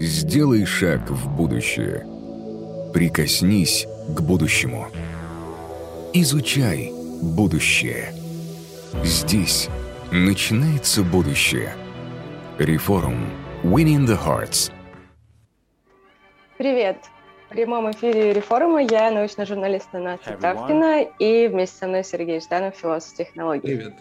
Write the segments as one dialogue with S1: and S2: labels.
S1: Сделай шаг в будущее. Прикоснись к будущему. Изучай будущее. Здесь начинается будущее. Реформ. Winning the Hearts.
S2: Привет! В прямом эфире «Реформа» я научный журналист Настя Тавкина и вместе со мной Сергей Жданов, философ технологий.
S3: Привет.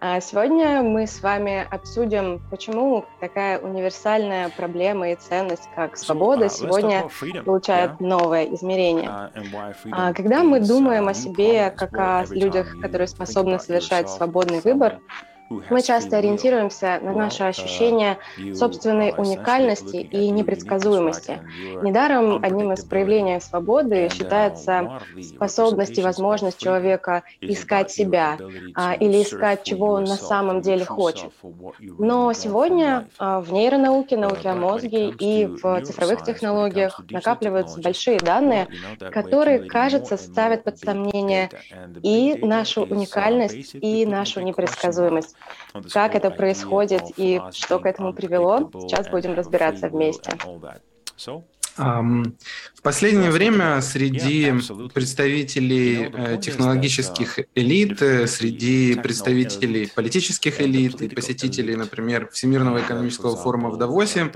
S2: А сегодня мы с вами обсудим, почему такая универсальная проблема и ценность, как свобода, uh, сегодня получает новое измерение. Uh, а когда мы думаем о себе как о людях, которые способны совершать свободный выбор, мы часто ориентируемся на наше uh, ощущение собственной уникальности и непредсказуемости. Недаром одним из проявлений свободы uh, считается способность и возможность человека искать себя а, или искать, чего он на самом деле хочет. Но сегодня а, в нейронауке, uh, науке о мозге и в цифровых технологиях накапливаются большие данные, которые, кажется, ставят под сомнение и нашу уникальность, и нашу непредсказуемость. Как это происходит и что к этому привело, сейчас будем разбираться вместе.
S3: В последнее время среди представителей э, технологических элит, э, среди представителей политических элит и посетителей, например, Всемирного экономического форума в Давосе,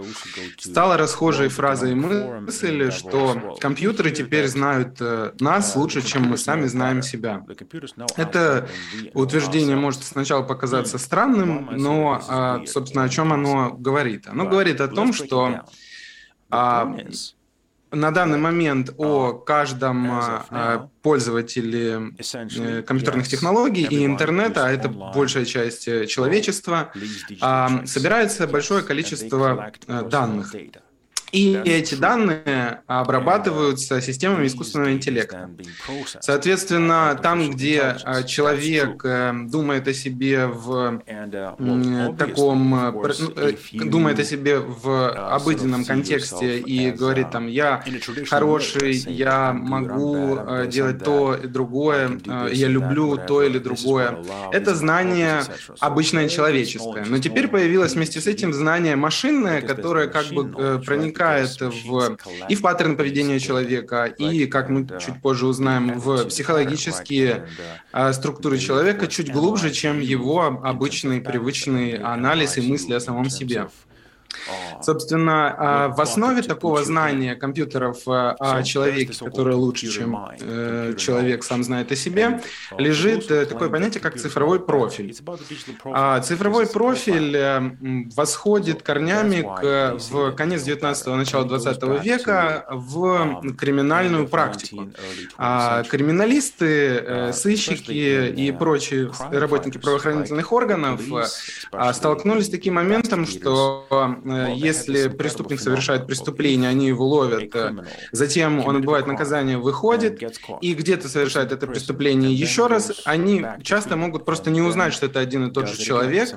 S3: стала расхожей фраза и мысль, что компьютеры теперь знают э, нас лучше, чем мы сами знаем себя. Это утверждение может сначала показаться странным, но, а, собственно, о чем оно говорит? Оно говорит о том, что а, на данный момент о каждом а, пользователе э, компьютерных технологий и интернета, а это большая часть э, человечества, а, собирается большое количество э, данных. И эти данные обрабатываются системами искусственного интеллекта. Соответственно, там, где а, человек э, думает о себе в uh, таком, э, э, думает о себе в uh, обыденном контексте и говорит там, я хороший, я могу делать то и другое, я люблю то или другое. Это знание обычное человеческое. Но теперь появилось вместе с этим знание машинное, которое как бы проникает проникает в, и в паттерн поведения человека, и, как мы чуть позже узнаем, в психологические а, структуры человека чуть глубже, чем его обычный привычный анализ и мысли о самом себе. Собственно, а, в основе такого знания компьютеров а, о человеке, который лучше, чем э, человек сам знает о себе, лежит э, такое понятие, как цифровой профиль. А цифровой профиль э, восходит корнями к, в конец 19-го, начало 20 века в криминальную практику. А криминалисты, сыщики и прочие работники правоохранительных органов столкнулись с таким моментом, что если преступник совершает преступление, они его ловят, э, затем он отбывает наказание, выходит, и где-то совершает это преступление еще раз, они часто могут просто не узнать, что это один и тот же человек,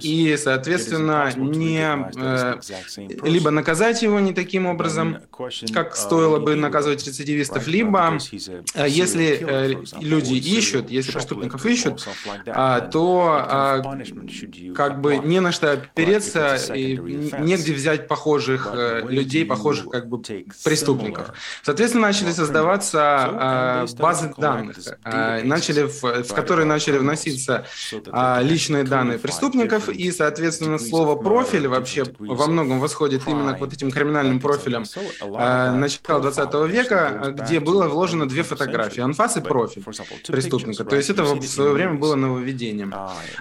S3: и, соответственно, не э, либо наказать его не таким образом, как стоило бы наказывать рецидивистов, либо э, если э, люди ищут, если преступников ищут, а, то а, как бы не на что опереться, и негде взять похожих э, людей, похожих как бы преступников. Соответственно, начали создаваться э, базы данных, э, начали в, в которые начали вноситься э, личные данные преступников, и, соответственно, слово профиль вообще во многом восходит именно к вот этим криминальным профилям начала 20 века, где было вложено две фотографии, анфас и профиль преступника. То есть это в свое время было нововведением.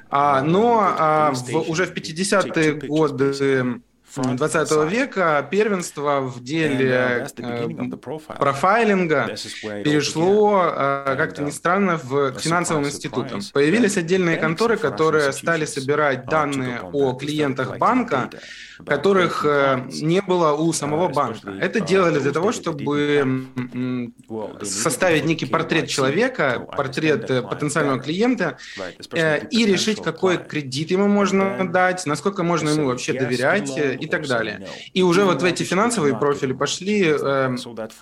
S3: А, но а, в, уже в 50-е годы 20 века первенство в деле uh, э, профайлинга перешло, э, как-то ни странно, в финансовым институтам. Появились отдельные конторы, которые стали собирать данные о клиентах банка, которых э, не было у самого банка. Это делали для того, чтобы составить некий портрет человека, портрет потенциального клиента и решить, какой кредит ему можно дать, насколько можно ему вообще доверять и так далее. И уже вот в эти финансовые профили пошли э,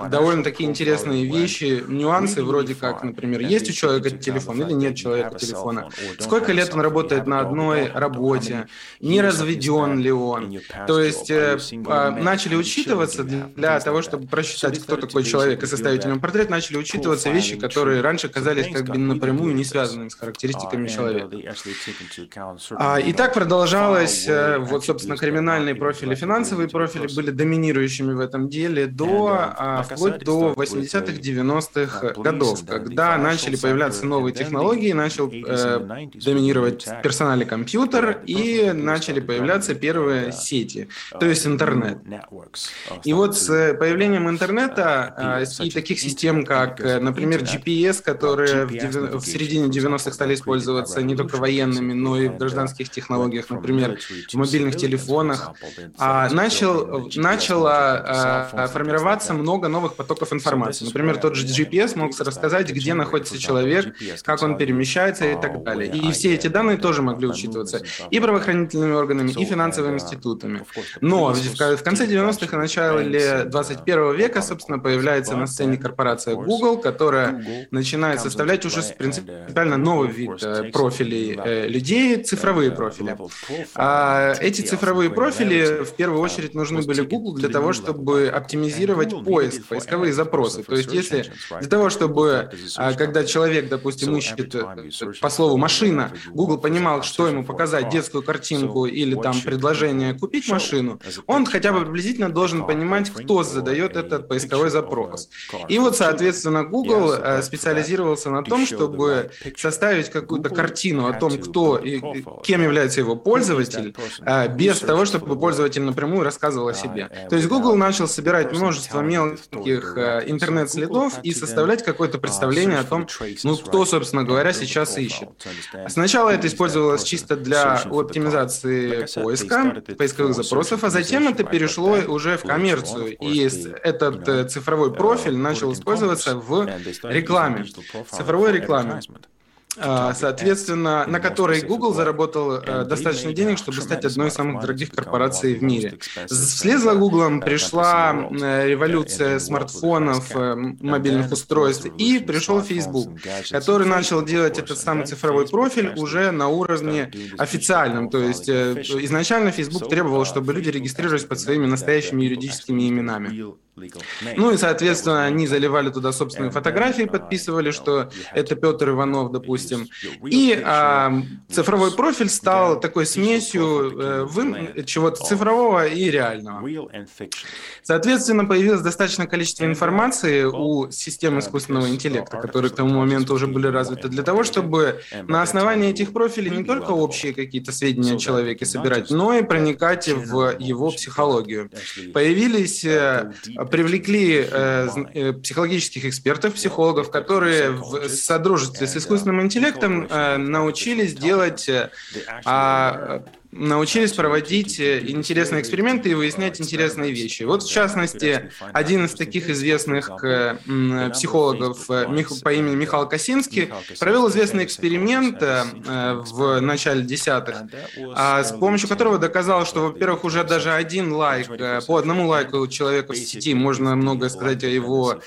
S3: довольно такие интересные вещи, нюансы, вроде как, например, есть у человека телефон или нет человека телефона, сколько лет он работает на одной работе, не разведен ли он. То есть э, э, начали учитываться для того, чтобы просчитать, кто такой человек и составить о нем портрет, начали учитываться вещи, которые раньше казались как бы напрямую не связанными с характеристиками человека. А, и так продолжалось, вот, собственно, криминальные профили, финансовые профили были доминирующими в этом деле до, а, вплоть до 80-х, 90-х годов, когда начали появляться новые технологии, начал э, доминировать персональный компьютер и начали появляться первые сети, то есть интернет. И вот с появлением интернета э, и таких систем, как, э, например, GPS, которые в, в середине 90-х стали использоваться не только военными, но и в гражданских технологиях, например, в мобильных телефонах, а, начал, начало а, формироваться много новых потоков информации. Например, тот же GPS мог рассказать, где находится человек, как он перемещается и так далее. И все эти данные тоже могли учитываться и правоохранительными органами, и финансовыми институтами. Но в конце 90-х и начале 21 века, собственно, появляется на сцене корпорация Google, которая начинает составлять уже принципиально новый вид э, профилей э, людей, цифровые профили. А эти цифровые профили в первую очередь нужны были Google для того, чтобы оптимизировать поиск, поисковые запросы. То есть если для того, чтобы когда человек, допустим, ищет э, по слову машина, Google понимал, что ему показать, детскую картинку или там предложение купить машину, он хотя бы приблизительно должен понимать, кто задает этот поисковой запрос. И вот, соответственно, Google э, специализировался на том, чтобы составить какую-то картину о том, кто и кем является его пользователь, без того, чтобы пользователь напрямую рассказывал о себе. То есть Google начал собирать множество мелких э, интернет-следов и составлять какое-то представление о том, ну, кто, собственно говоря, сейчас ищет. Сначала это использовалось чисто для оптимизации поиска, поисковых запросов, а затем это перешло уже в коммерцию, и этот цифровой профиль начал использоваться в рекламе, цифровой рекламе. А, соответственно, на которой Google заработал э, достаточно денег, чтобы стать одной из самых дорогих корпораций в мире. Вслед за Google пришла э, революция смартфонов, э, мобильных устройств, и пришел Facebook, который начал делать этот самый цифровой профиль уже на уровне официальном. То есть изначально Facebook требовал, чтобы люди регистрировались под своими настоящими юридическими именами. Ну и, соответственно, они заливали туда собственные фотографии, подписывали, что это Петр Иванов, допустим. И а, цифровой профиль стал такой смесью э, вы, чего-то цифрового и реального. Соответственно, появилось достаточное количество информации у систем искусственного интеллекта, которые к тому моменту уже были развиты, для того, чтобы на основании этих профилей не только общие какие-то сведения о человеке собирать, но и проникать в его психологию. Появились привлекли э, э, психологических экспертов, психологов, которые в содружестве с искусственным интеллектом э, научились делать э, научились проводить э, интересные эксперименты и выяснять интересные вещи. Вот, в частности, один из таких известных э, психологов э, по имени Михаил Косинский провел известный эксперимент в начале десятых, а, с помощью которого доказал, что, во-первых, уже даже один лайк, по одному лайку человека в сети можно многое сказать о его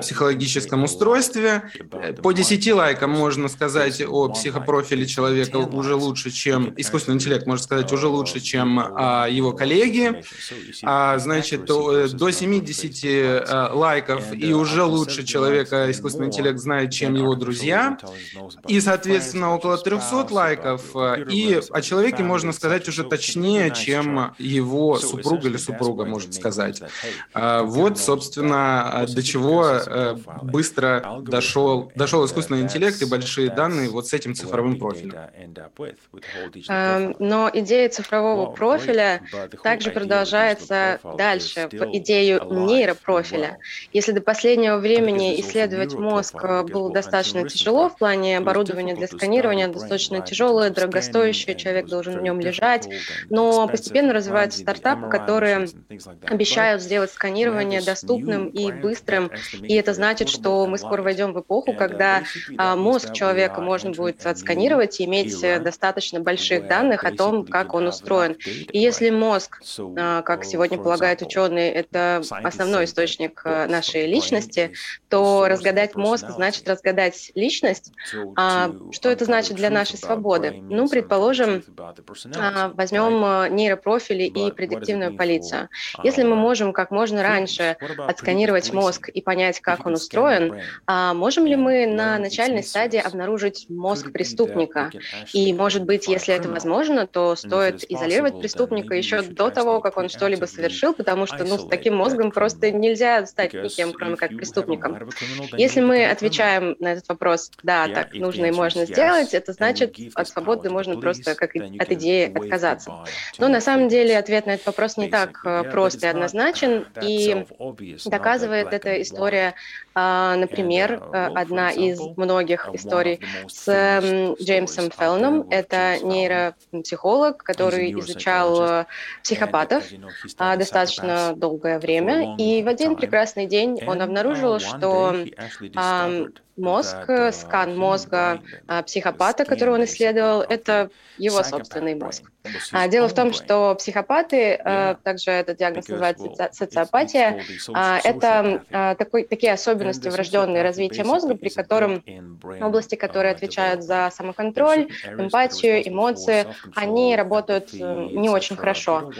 S3: психологическом устройстве, по десяти лайкам можно сказать о психопрофиле человека уже лучше, чем искусственный интеллект может сказать, уже лучше, чем а, его коллеги. А, значит, до, до 70 а, лайков и уже лучше человека искусственный интеллект знает, чем его друзья. И, соответственно, около 300 лайков. И о человеке можно сказать уже точнее, чем его супруга или супруга может сказать. А, вот, собственно, до чего э, быстро дошел, дошел искусственный интеллект и большие данные вот с этим цифровым профилем.
S2: Но идея цифрового профиля также продолжается дальше, в идею нейропрофиля. Если до последнего времени исследовать мозг э, было достаточно тяжело в плане оборудования для сканирования, достаточно тяжелое, дорогостоящее, человек должен в нем лежать, но постепенно развиваются стартапы, которые обещают сделать сканирование доступным и быстрым, и это значит, что мы скоро войдем в эпоху, когда а, мозг человека можно будет отсканировать и иметь достаточно больших данных о том, как он устроен. И если мозг, а, как сегодня полагают ученые, это основной источник э, нашей личности, то разгадать мозг значит разгадать личность. А что это значит для нашей свободы? Ну, предположим, а, возьмем э, нейропрофили и предиктивную полицию. Если мы можем как можно раньше отсканировать мозг и понять, как он устроен, а можем ли мы на начальной стадии обнаружить мозг преступника? И, может быть, если это возможно, то стоит изолировать преступника еще до того, как он что-либо совершил, потому что ну, с таким мозгом просто нельзя стать никем, кроме как преступником. Если мы отвечаем на этот вопрос, да, так нужно и можно сделать, это значит, от свободы можно просто как от идеи отказаться. Но на самом деле ответ на этот вопрос не так э, прост и однозначен, и доказывает эта история а, например, uh, э, одна из многих историй с Джеймсом Феллоном. Это нейропсихолог, который изучал э, психопатов а, достаточно долгое время. И в один прекрасный день он обнаружил, что мозг, скан мозга а, психопата, которого он исследовал, это его собственный мозг. А, дело в том, что психопаты, а, также этот диагноз называется социопатия, это такой, такие особенности врожденные развития мозга, при котором области, которые отвечают за самоконтроль, эмпатию, эмоции, они работают э, не очень хорошо.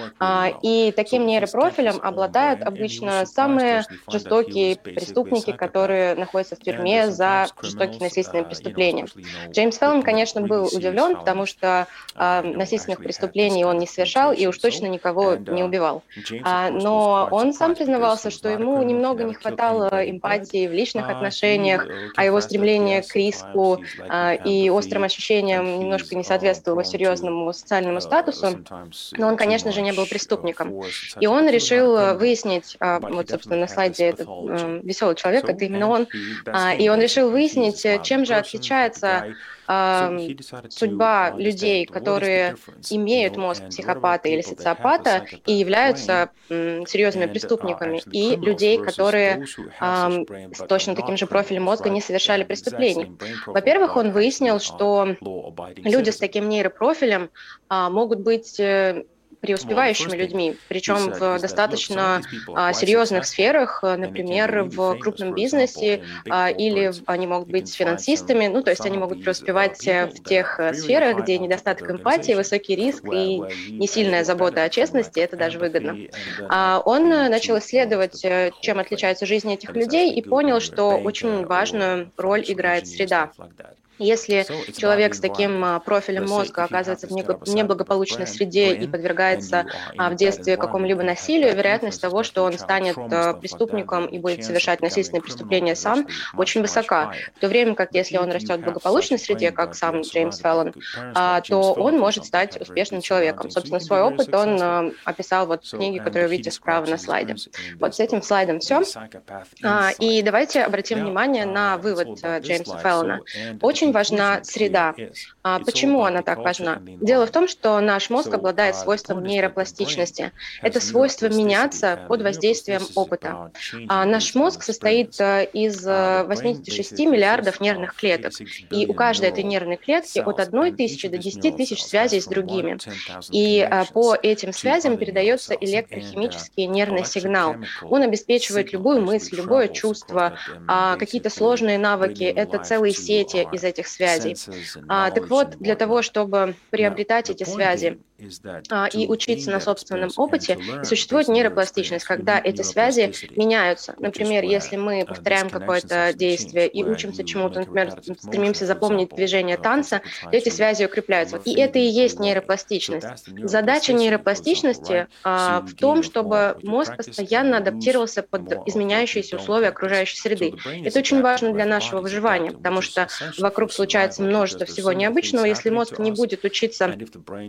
S2: И таким нейропрофилем обладают обычно самые жестокие преступники, которые находятся в тюрьме за жестокие насильственные преступления. Джеймс Феллон, конечно, был удивлен, потому что э, насильственных преступлений он не совершал и уж точно никого не убивал. А, но он сам признавался, что ему немного не хватало эмпатии в личных отношениях, а его стремление к риску а, и острым ощущениям немножко не соответствовало серьезному социальному статусу. Но он, конечно же, не был преступником. И он решил выяснить, а, вот, собственно, на слайде этот э, веселый человек, это именно он, а, и он решил решил выяснить, чем же отличается э, судьба людей, которые имеют мозг психопата или социопата и являются э, серьезными преступниками, и людей, которые э, с точно таким же профилем мозга не совершали преступлений. Во-первых, он выяснил, что люди с таким нейропрофилем э, могут быть э, преуспевающими людьми, причем в достаточно а, серьезных сферах, э, например, в крупном бизнесе, а, или они могут быть финансистами, ну, то есть они могут преуспевать э, в тех э, сферах, где недостаток эмпатии, высокий риск и не сильная забота о честности, это даже выгодно. А он начал исследовать, чем отличается жизнь этих людей, и понял, что очень важную роль играет среда. Если человек с таким а, профилем мозга оказывается в неблагополучной среде и подвергается а, в детстве какому-либо насилию, вероятность того, что он станет а, преступником и будет совершать насильственные преступления сам, очень высока. В то время как если он растет в благополучной среде, как сам Джеймс Феллон, то он может стать успешным человеком. Собственно, свой опыт он описал вот в книге, которую вы видите справа на слайде. Вот с этим слайдом все. И давайте обратим внимание на вывод Джеймса Феллона. Очень очень важна среда. А почему она так важна? Дело в том, что наш мозг обладает свойством нейропластичности. Это свойство меняться под воздействием опыта. А наш мозг состоит э, из 86 э, миллиардов нервных клеток, и у каждой этой нервной клетки от 1 тысячи до 10 тысяч связей с другими. И э, по этим связям передается электрохимический нервный сигнал. Он обеспечивает любую мысль, любое чувство, а какие-то сложные навыки. Это целые сети из этих этих связей. А, так вот, для того, чтобы приобретать эти связи, и учиться на собственном опыте, существует нейропластичность, когда эти связи меняются. Например, если мы повторяем какое-то действие и учимся чему-то, например, стремимся запомнить движение танца, то эти связи укрепляются. И это и есть нейропластичность. Задача нейропластичности а, в том, чтобы мозг постоянно адаптировался под изменяющиеся условия окружающей среды. Это очень важно для нашего выживания, потому что вокруг случается множество всего необычного. Если мозг не будет учиться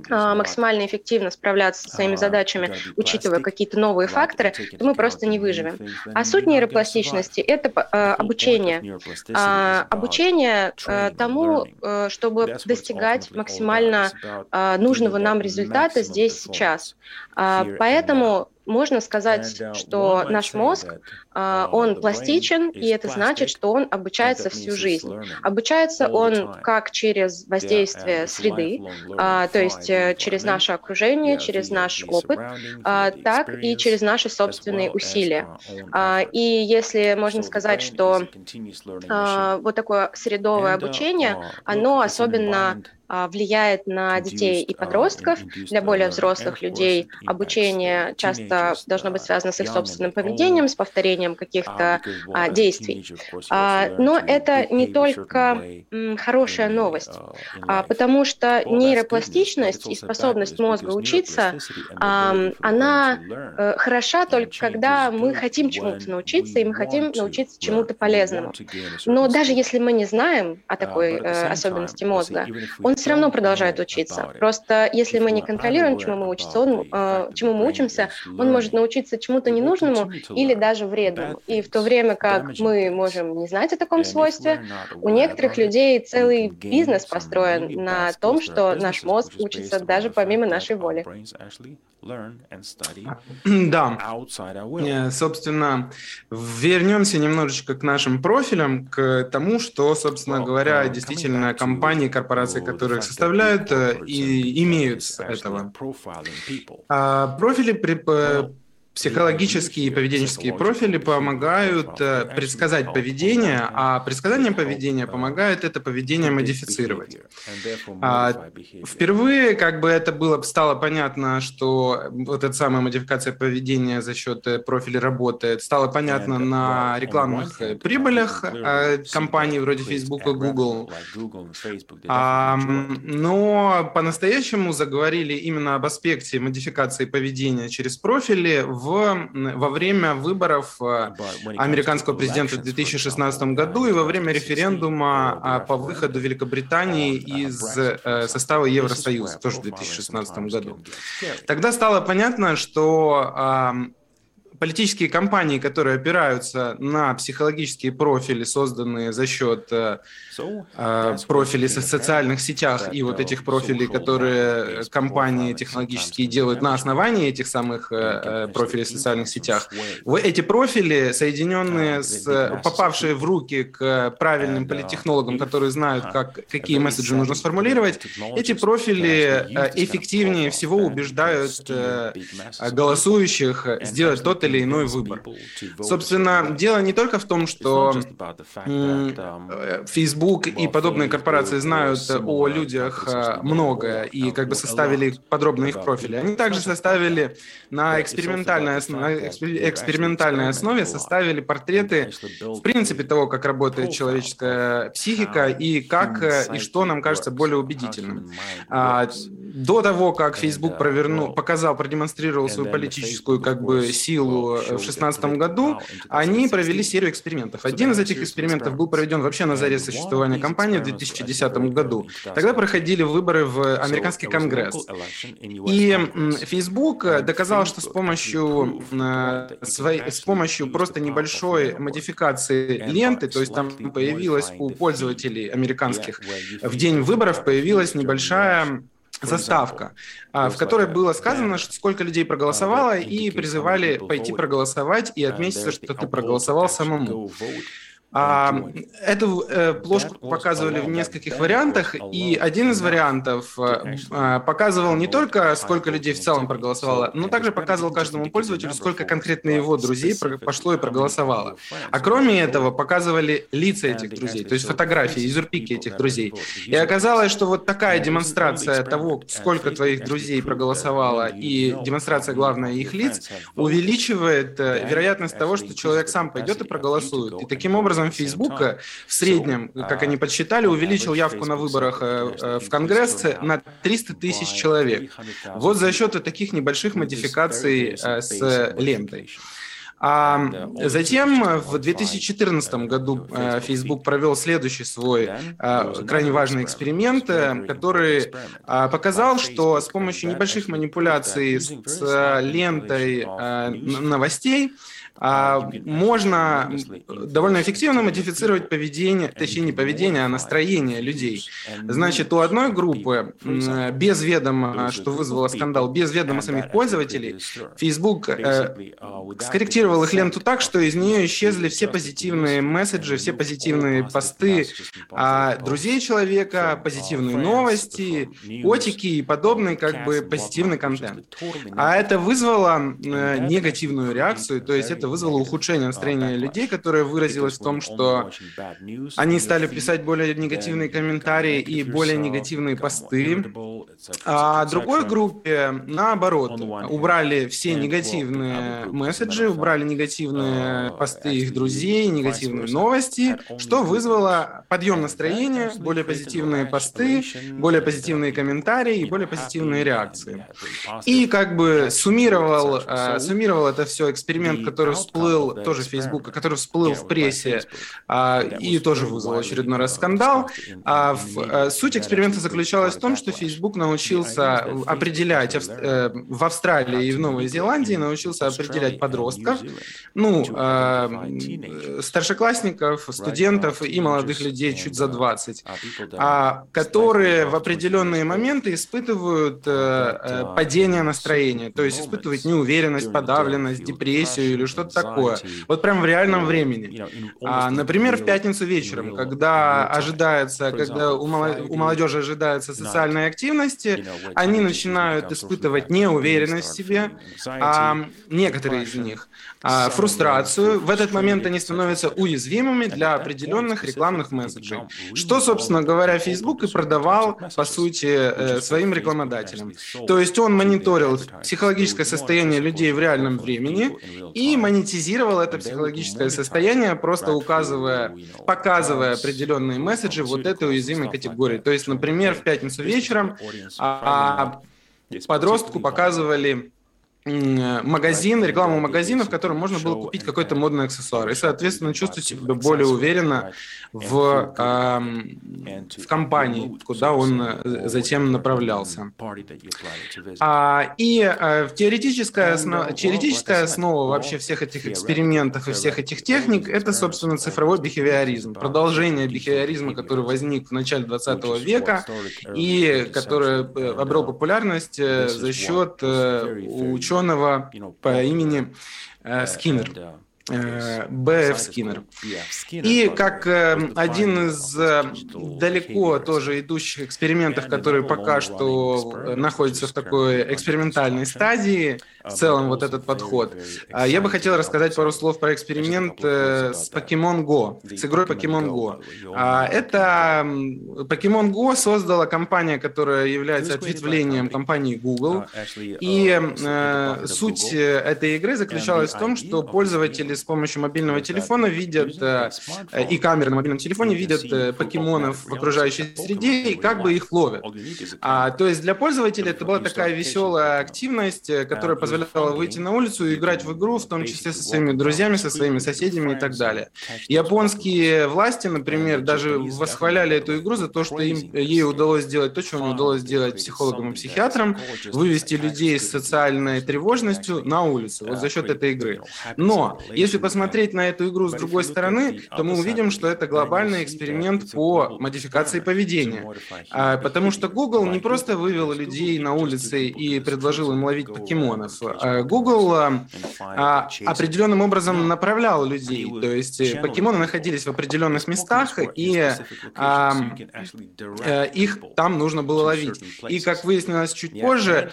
S2: а, максимально максимально эффективно справляться со своими задачами, учитывая какие-то новые факторы, то мы просто не выживем. А суть нейропластичности — это э, обучение. Э, обучение э, тому, э, чтобы достигать максимально нужного нам результата здесь, сейчас. Э, поэтому можно сказать, uh, что наш мозг, uh, он пластичен, и это значит, что он обучается всю жизнь. Обучается он как через воздействие среды, а, то есть э, через наше окружение, через наш опыт, а, так и через наши собственные усилия. А, и если можно сказать, что вот такое средовое обучение, оно особенно а, влияет на детей и подростков. Для более взрослых людей обучение часто должно быть связано с их собственным поведением, с повторением каких-то а, действий. А, но это не только хорошая новость, потому что нейропластичность и способность мозга учиться, она э, хороша только когда мы хотим чему-то научиться, и мы хотим научиться чему-то полезному. Но даже если мы не знаем о такой э, особенности мозга, он все равно продолжает учиться. Просто если мы не контролируем, чему мы учимся, он, э, чему мы учимся, он может научиться чему-то ненужному или даже вредному. И в то время как мы можем не знать о таком свойстве, у некоторых людей целый бизнес построен на том, что наш мозг учится даже помимо нашей воли.
S3: Да. Э, собственно, вернемся немножечко к нашим профилям, к тому, что, собственно говоря, действительно компании, корпорации, которые их составляют, э, и имеют этого. А профили Психологические и поведенческие профили помогают э, предсказать поведение, а предсказание поведения помогает это поведение модифицировать. А, впервые как бы это было, стало понятно, что вот эта самая модификация поведения за счет э, профиля работает, стало понятно на рекламных э, прибылях компаний вроде Facebook и Google. А, но по-настоящему заговорили именно об аспекте модификации поведения через профили в, во время выборов э, американского президента в 2016 году и во время референдума а, по выходу Великобритании из э, состава Евросоюза, тоже в 2016 году. Тогда стало понятно, что политические кампании, которые опираются на психологические профили, созданные за счет э, э, профилей в социальных сетях и вот этих профилей, которые компании технологические делают на основании этих самых э, профилей в социальных сетях, эти профили, соединенные с попавшие в руки к правильным политтехнологам, которые знают, как, какие месседжи нужно сформулировать, эти профили эффективнее всего убеждают голосующих сделать тот или или иной выбор. Собственно, дело не только в том, что Facebook и подобные корпорации знают о людях э, многое и как бы составили подробно их профили. Они также составили на экспериментальной, основе, экспериментальной основе составили портреты, в принципе, того, как работает человеческая психика и как э, и что нам кажется более убедительным. А, до того, как Facebook провернул, показал, продемонстрировал свою политическую как бы силу в 2016 году, они провели серию экспериментов. Один из этих экспериментов был проведен вообще на заре существования компании в 2010 году. Тогда проходили выборы в американский конгресс. И Facebook доказал, что с помощью, э, с помощью просто небольшой модификации ленты, то есть там появилась у пользователей американских. в день выборов появилась небольшая заставка, а, в которой было сказано, что сколько людей проголосовало, и призывали пойти проголосовать и отметиться, что ты проголосовал самому. А, эту э, плошку показывали в нескольких вариантах, и один из вариантов э, а, показывал не только, сколько людей в целом проголосовало, но также показывал каждому пользователю, сколько конкретно его друзей пошло и проголосовало. А кроме этого, показывали лица этих друзей, то есть фотографии, изурпики этих друзей. И оказалось, что вот такая демонстрация того, сколько твоих друзей проголосовало, и демонстрация, главное, их лиц, увеличивает э, вероятность того, что человек сам пойдет и проголосует. И таким образом образом, Facebook в среднем, как они подсчитали, увеличил явку на выборах э, э, в Конгресс на 300 тысяч человек. Вот за счет таких небольших модификаций э, с лентой. А затем в 2014 году Facebook провел следующий свой крайне важный эксперимент, который показал, что с помощью небольших манипуляций с лентой новостей а, можно довольно эффективно модифицировать поведение, точнее не поведение, а настроение людей. Значит, у одной группы без ведома, что вызвало скандал, без ведома самих пользователей, Facebook э, скорректировал их ленту так, что из нее исчезли все позитивные месседжи, все позитивные посты а, друзей человека, позитивные новости, котики и подобный как бы позитивный контент. А это вызвало э, негативную реакцию, то есть это вызвало ухудшение настроения людей, которое выразилось в том, что они стали писать более негативные комментарии и более негативные посты. А другой группе, наоборот, убрали все негативные месседжи, убрали негативные посты их друзей, негативные новости, что вызвало подъем настроения, более позитивные посты, более позитивные комментарии и более позитивные реакции. И как бы суммировал, э, суммировал это все эксперимент, который всплыл, тоже Facebook, который всплыл в прессе а, и тоже вызвал очередной раз скандал. А в, а, суть эксперимента заключалась в том, что Facebook научился определять э, в Австралии и в Новой Зеландии научился определять подростков, ну, э, старшеклассников, студентов и молодых людей чуть за 20, а, которые в определенные моменты испытывают э, падение настроения, то есть испытывают неуверенность, подавленность, депрессию или что-то такое. Вот прям в реальном времени. А, например, в пятницу вечером, когда ожидается, когда у молодежи ожидается социальной активности, они начинают испытывать неуверенность в себе, а некоторые из них а, фрустрацию. В этот момент они становятся уязвимыми для определенных рекламных месседжей. Что, собственно говоря, Facebook и продавал, по сути, э, своим рекламодателям. То есть он мониторил психологическое состояние людей в реальном времени и монетизировал это психологическое состояние, просто указывая, показывая определенные месседжи вот этой уязвимой категории. То есть, например, в пятницу вечером а, подростку показывали магазин, рекламу магазина, в котором можно было купить какой-то модный аксессуар. И, соответственно, чувствовать себя более уверенно в, э, в компании, куда он э, затем направлялся. А, и э, теоретическая, основа, теоретическая основа вообще всех этих экспериментов и всех этих техник – это, собственно, цифровой бихевиоризм, продолжение бихевиоризма, который возник в начале 20 века и который э, обрел популярность за счет ученых ученого по имени э, Скиннер. Э, Б.Ф. Скиннер. И как э, один из э, далеко тоже идущих экспериментов, который пока что находится в такой экспериментальной стадии, в целом вот этот подход, я бы хотел рассказать пару слов про эксперимент с Pokemon Go, с игрой Pokemon Go. Это Pokemon Go создала компания, которая является ответвлением компании Google. И суть этой игры заключалась в том, что пользователи с помощью мобильного телефона видят, э, и камеры на мобильном телефоне видят э, покемонов в окружающей среде и как бы их ловят. А, то есть для пользователя это была такая веселая активность, э, которая позволяла выйти на улицу и играть в игру, в том числе со своими друзьями, со своими соседями и так далее. Японские власти, например, даже восхваляли эту игру за то, что им, ей удалось сделать то, чего не удалось сделать психологам и психиатрам, вывести людей с социальной тревожностью на улицу, вот за счет этой игры. Но если если посмотреть на эту игру с другой стороны, то мы увидим, что это глобальный эксперимент по модификации поведения. А, потому что Google не просто вывел людей на улицы и предложил им ловить покемонов. А, Google а, определенным образом направлял людей. То есть э, покемоны находились в определенных местах, и э, их там нужно было ловить. И, как выяснилось чуть позже,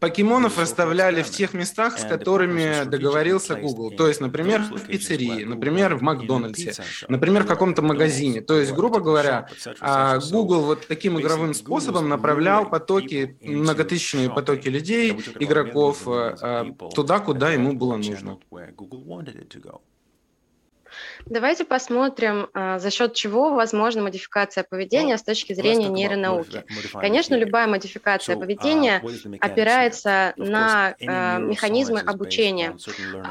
S3: покемонов расставляли в тех местах, с которыми договорился Google. То есть, например, в пиццерии, например, в Макдональдсе, например, в каком-то магазине. То есть, грубо говоря, а, Google вот таким игровым способом направлял потоки, многотысячные потоки людей, игроков, а, туда, куда ему было нужно.
S2: Давайте посмотрим, а, за счет чего возможна модификация поведения с точки зрения нейронауки. Конечно, любая модификация поведения uh, опирается на а, механизмы обучения.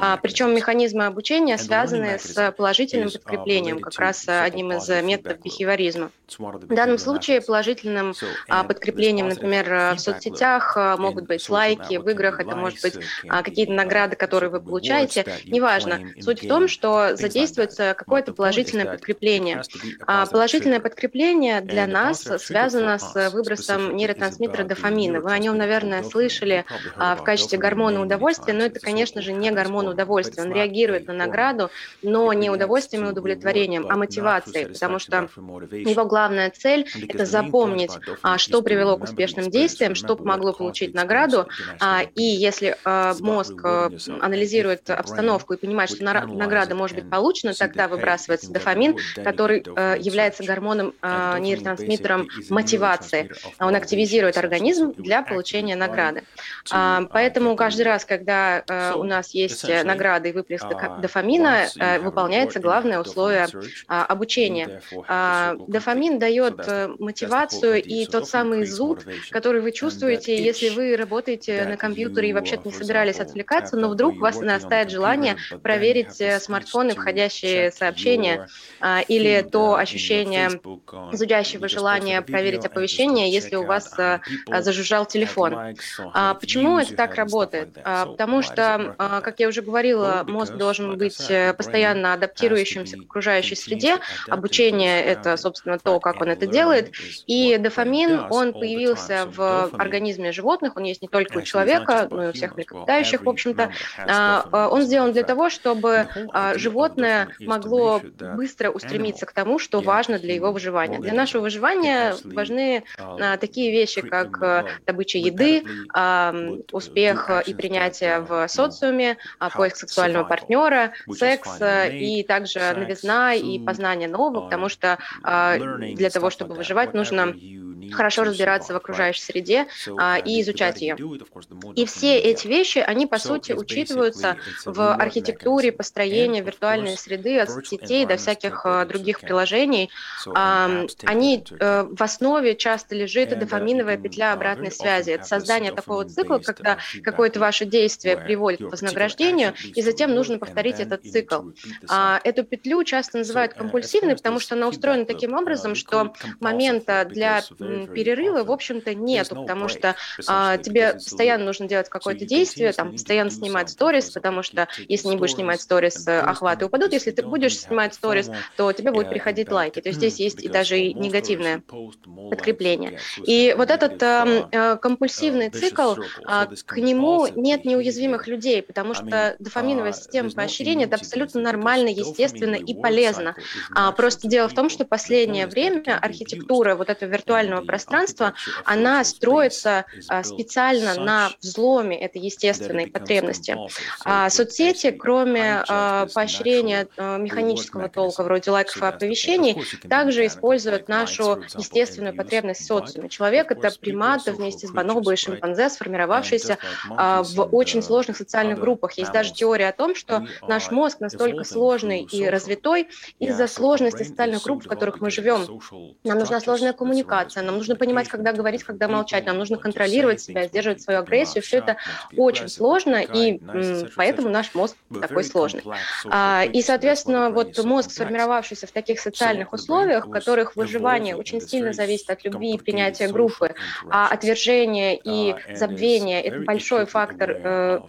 S2: А, Причем механизмы обучения связаны с положительным uh, подкреплением, как раз одним из методов бихевиоризма. В данном случае положительным подкреплением, например, в соцсетях могут быть лайки, в играх это может быть какие-то награды, которые вы получаете, неважно. Суть в том, что задействуется какое-то положительное подкрепление. А положительное подкрепление для нас связано с выбросом нейротрансмиттера дофамина. Вы о нем, наверное, слышали а, в качестве гормона удовольствия, но это, конечно же, не гормон удовольствия. Он реагирует на награду, но не удовольствием и удовлетворением, а мотивацией, потому что его главная цель — это запомнить, а, что привело к успешным действиям, что помогло получить награду, и если мозг анализирует обстановку и понимает, что награда может быть получена, тогда выбрасывается дофамин, который э, является гормоном, э, нейротрансмиттером мотивации. Он активизирует организм для получения награды. А, поэтому каждый раз, когда э, у нас есть награды и выплеск uh, дофамина, выполняется главное условие а, обучения. А, дофамин дает мотивацию и тот самый зуд, который вы чувствуете, если вы работаете на компьютере и вообще-то не собирались отвлекаться, но вдруг у вас нарастает желание проверить смартфоны, входящие сообщения, а, или то ощущение зудящего желания проверить оповещение, если у вас а, зажужжал телефон. А, почему это так работает? Потому что, как я уже говорила, мозг должен быть э, постоянно адаптирующимся к окружающей среде. Обучение — это, собственно, то, как он это делает. И дофамин, он появился в организме животных, он есть не только у человека, но и у всех млекопитающих, в общем-то. Он сделан для того, чтобы животное могло быстро устремиться к тому, что важно для его выживания. Для нашего выживания важны а, такие вещи, как а, добыча еды, а, успех и принятие в социуме, а, поиск сексуального партнера, секс а, и также новизна и познание нового, потому что а, для того, чтобы выживать, нужно хорошо разбираться в окружающей среде а, и изучать ее. И все эти вещи, они, по сути, учитываются в архитектуре построения виртуальной среды от сетей до всяких а, других приложений. А, они а, в основе часто лежит дофаминовая петля обратной связи. Это создание такого цикла, когда какое-то ваше действие приводит к вознаграждению, и затем нужно повторить этот цикл. А, эту петлю часто называют компульсивной, потому что она устроена таким образом, что момента для перерыва, в общем-то, нету, потому что а, тебе постоянно нужно делать какое-то действие, там, постоянно снимать сторис, потому что если не будешь снимать сторис, охваты упадут, если ты будешь снимать сторис, то тебе будут приходить лайки. То есть здесь есть и даже и негативное подкрепление. И вот этот э, э, компульсивный цикл, э, к нему нет неуязвимых людей, потому что дофаминовая система поощрения – это абсолютно нормально, естественно и полезно. А, просто дело в том, что последнее время архитектура вот этого виртуального пространства, она строится а, специально на взломе этой естественной потребности. А соцсети, кроме а, поощрения механического толка, вроде лайков и оповещений, также используют нашу естественную потребность в социуме. Человек — это примат вместе с бонобо и шимпанзе, сформировавшийся в очень сложных социальных группах. Есть даже теория о том, что наш мозг настолько сложный и развитой из-за сложности социальных групп, в которых мы живем. Нам нужна сложная коммуникация, нам нужно понимать, когда говорить, когда молчать, нам нужно контролировать себя, сдерживать свою агрессию. Все это очень сложно, и поэтому наш мозг такой сложный. А, и, соответственно, вот мозг, сформировавшийся в таких социальных условиях, в которых выживание очень сильно зависит от любви и принятия группы, а отвержение и забвение – это большой фактор э,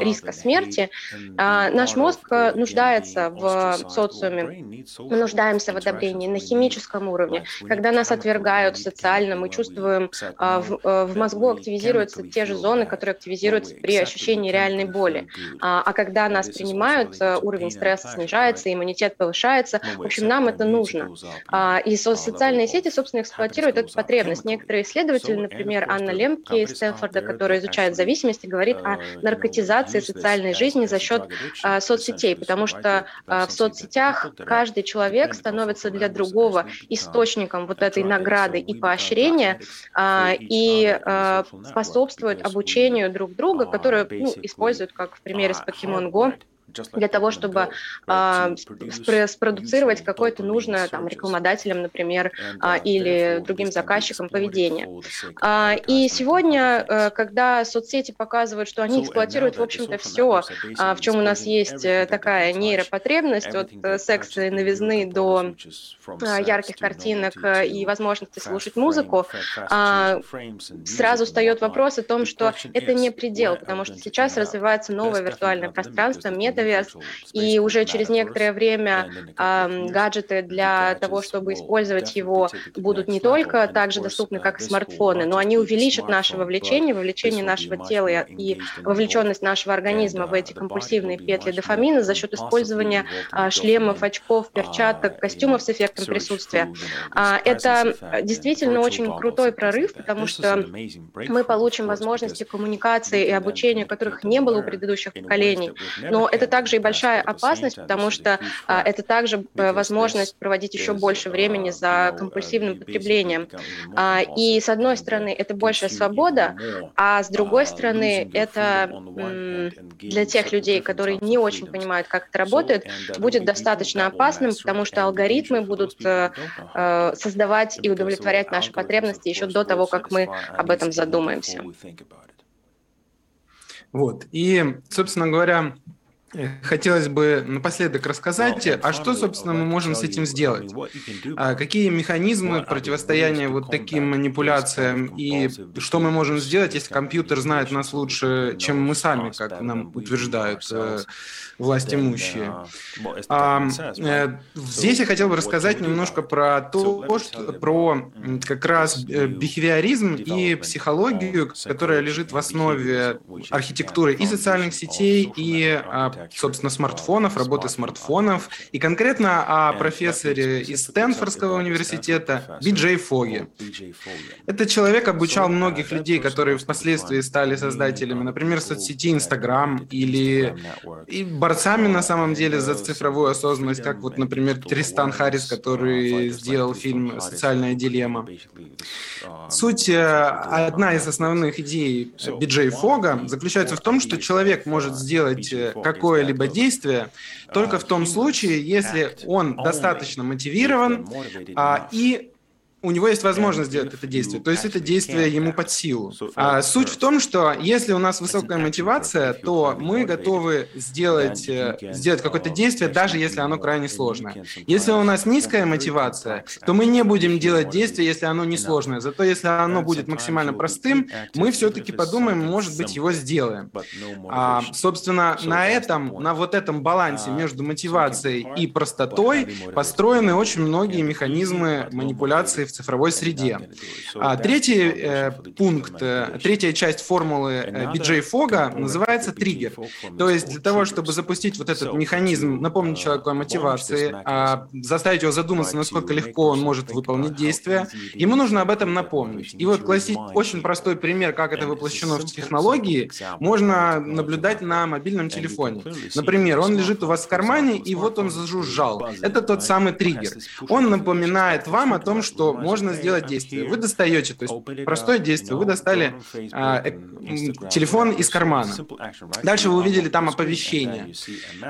S2: риска смерти, а, наш мозг э, нуждается в социуме, мы нуждаемся в одобрении на химическом уровне. Когда нас отвергают социально, социально, мы чувствуем, а, в, э, в мозгу активизируются те же зоны, которые активизируются при ощущении реальной боли. А, а когда нас принимают, э, уровень стресса снижается, иммунитет повышается. В общем, нам это нужно. А, и социальные сети, собственно, эксплуатируют эту потребность. Некоторые исследователи, например, Анна Лемке из Стэнфорда, которая изучает зависимости, говорит о наркотизации социальной жизни за счет соцсетей, потому что в соцсетях каждый человек становится для другого источником вот этой награды и поощрения а, и а, способствует обучению друг друга, которое ну, используют, как в примере с Pokemon Go, для того, чтобы а, спродуцировать какое-то нужное там, рекламодателям, например, а, или другим заказчикам поведение. А, и сегодня, а, когда соцсети показывают, что они эксплуатируют, в общем-то, все, а, в чем у нас есть э, такая нейропотребность, от э, секса и новизны до а, ярких картинок и возможности слушать музыку, а, сразу встает вопрос о том, что это не предел, потому что сейчас развивается новое виртуальное пространство, метаверс, и уже через некоторое время э, гаджеты для того, чтобы использовать его, будут не только так же доступны, как и смартфоны, но они увеличат наше вовлечение, вовлечение нашего тела и вовлеченность нашего организма в эти компульсивные петли дофамина за счет использования э, шлемов, очков, перчаток, костюмов с эффектом присутствия. А, это действительно очень крутой прорыв, потому что мы получим возможности коммуникации и обучения, которых не было у предыдущих поколений. Но это также и большая опасность, потому что а, это также э, возможность проводить еще больше времени за компульсивным потреблением. А, и с одной стороны, это большая свобода, а с другой стороны, это для тех людей, которые не очень понимают, как это работает, будет достаточно опасным, потому что алгоритмы будут э, э, создавать и удовлетворять наши потребности еще до того, как мы об этом задумаемся.
S3: Вот. И, собственно говоря, Хотелось бы напоследок рассказать, а что, собственно, мы можем с этим сделать? А какие механизмы противостояния вот таким манипуляциям и что мы можем сделать, если компьютер знает нас лучше, чем мы сами, как нам утверждают э, власть имущие? А, э, здесь я хотел бы рассказать немножко про то, что, про как раз э, бихевиоризм и психологию, которая лежит в основе архитектуры и социальных сетей, и собственно, смартфонов, работы смартфонов, и конкретно о профессоре из Стэнфордского университета Биджей Фоги. Этот человек обучал многих людей, которые впоследствии стали создателями, например, соцсети Инстаграм или и борцами на самом деле за цифровую осознанность, как вот, например, Тристан Харрис, который сделал фильм «Социальная дилемма». Суть, э, одна из основных идей Биджей Фога заключается в том, что человек может сделать э, какое-либо действие только в том случае, если он достаточно мотивирован а, и у него есть возможность сделать это действие, то есть это действие ему под силу. А суть в том, что если у нас высокая мотивация, то мы готовы сделать, э, сделать какое-то действие, даже если оно крайне сложное. Если у нас низкая мотивация, то мы не будем делать действие, если оно не сложное. Зато если оно будет максимально простым, мы все-таки подумаем, может быть, его сделаем. А, собственно, на этом, на вот этом балансе между мотивацией и простотой построены очень многие механизмы манипуляции в цифровой среде. А третий э, пункт, э, третья часть формулы э, BJ Фога называется триггер. То есть для того, чтобы запустить вот этот механизм, напомнить человеку о мотивации, а, заставить его задуматься, насколько легко он может выполнить действие, ему нужно об этом напомнить. И вот классический, очень простой пример, как это воплощено в технологии, можно наблюдать на мобильном телефоне. Например, он лежит у вас в кармане, и вот он зажужжал. Это тот самый триггер. Он напоминает вам о том, что можно сделать действие. Вы достаете, то есть простое действие, вы достали а, э, телефон из кармана. Дальше вы увидели там оповещение.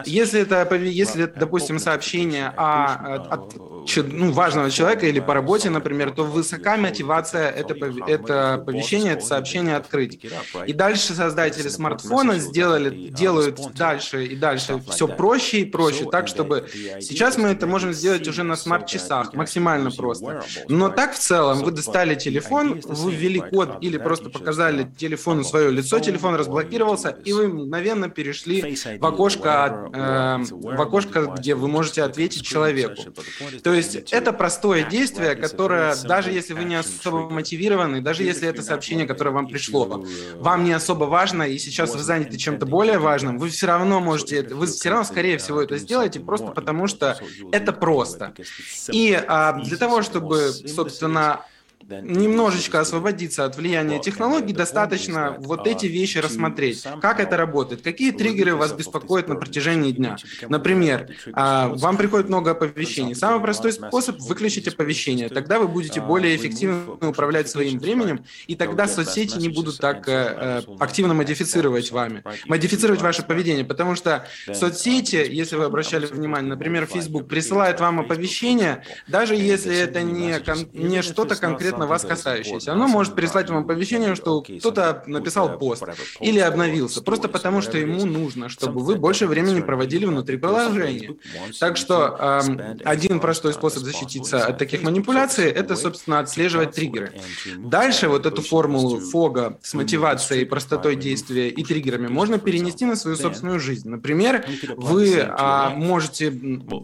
S3: Если это, если это допустим, сообщение о, от ну, важного человека или по работе, например, то высока мотивация это, это оповещение, это сообщение открыть. И дальше создатели смартфона сделали, делают дальше и дальше все проще и проще, так, чтобы сейчас мы это можем сделать уже на смарт-часах, максимально просто. Но так в целом вы достали телефон, вы ввели код или просто показали телефону свое лицо, телефон разблокировался, и вы мгновенно перешли в окошко, э, в окошко, где вы можете ответить человеку. То есть это простое действие, которое, даже если вы не особо мотивированы, даже если это сообщение, которое вам пришло, вам не особо важно, и сейчас вы заняты чем-то более важным, вы все равно можете, вы все равно, скорее всего, это сделаете, просто потому что это просто. И а, для того, чтобы собственно, немножечко освободиться от влияния технологий, достаточно вот эти вещи рассмотреть. Как это работает? Какие триггеры вас беспокоят на протяжении дня? Например, а, вам приходит много оповещений. Самый простой способ – выключить оповещения. Тогда вы будете более эффективно управлять своим временем, и тогда соцсети не будут так э, активно модифицировать вами, модифицировать ваше поведение, потому что соцсети, если вы обращали внимание, например, Facebook присылает вам оповещение, даже если это не, не что-то конкретно конкретно вас касающееся. Оно может прислать вам оповещение, что кто-то написал пост или обновился, просто потому что ему нужно, чтобы вы больше времени проводили внутри приложения. Так что э, один простой способ защититься от таких манипуляций – это, собственно, отслеживать триггеры. Дальше вот эту формулу фога с мотивацией, простотой действия и триггерами можно перенести на свою собственную жизнь. Например, вы э, можете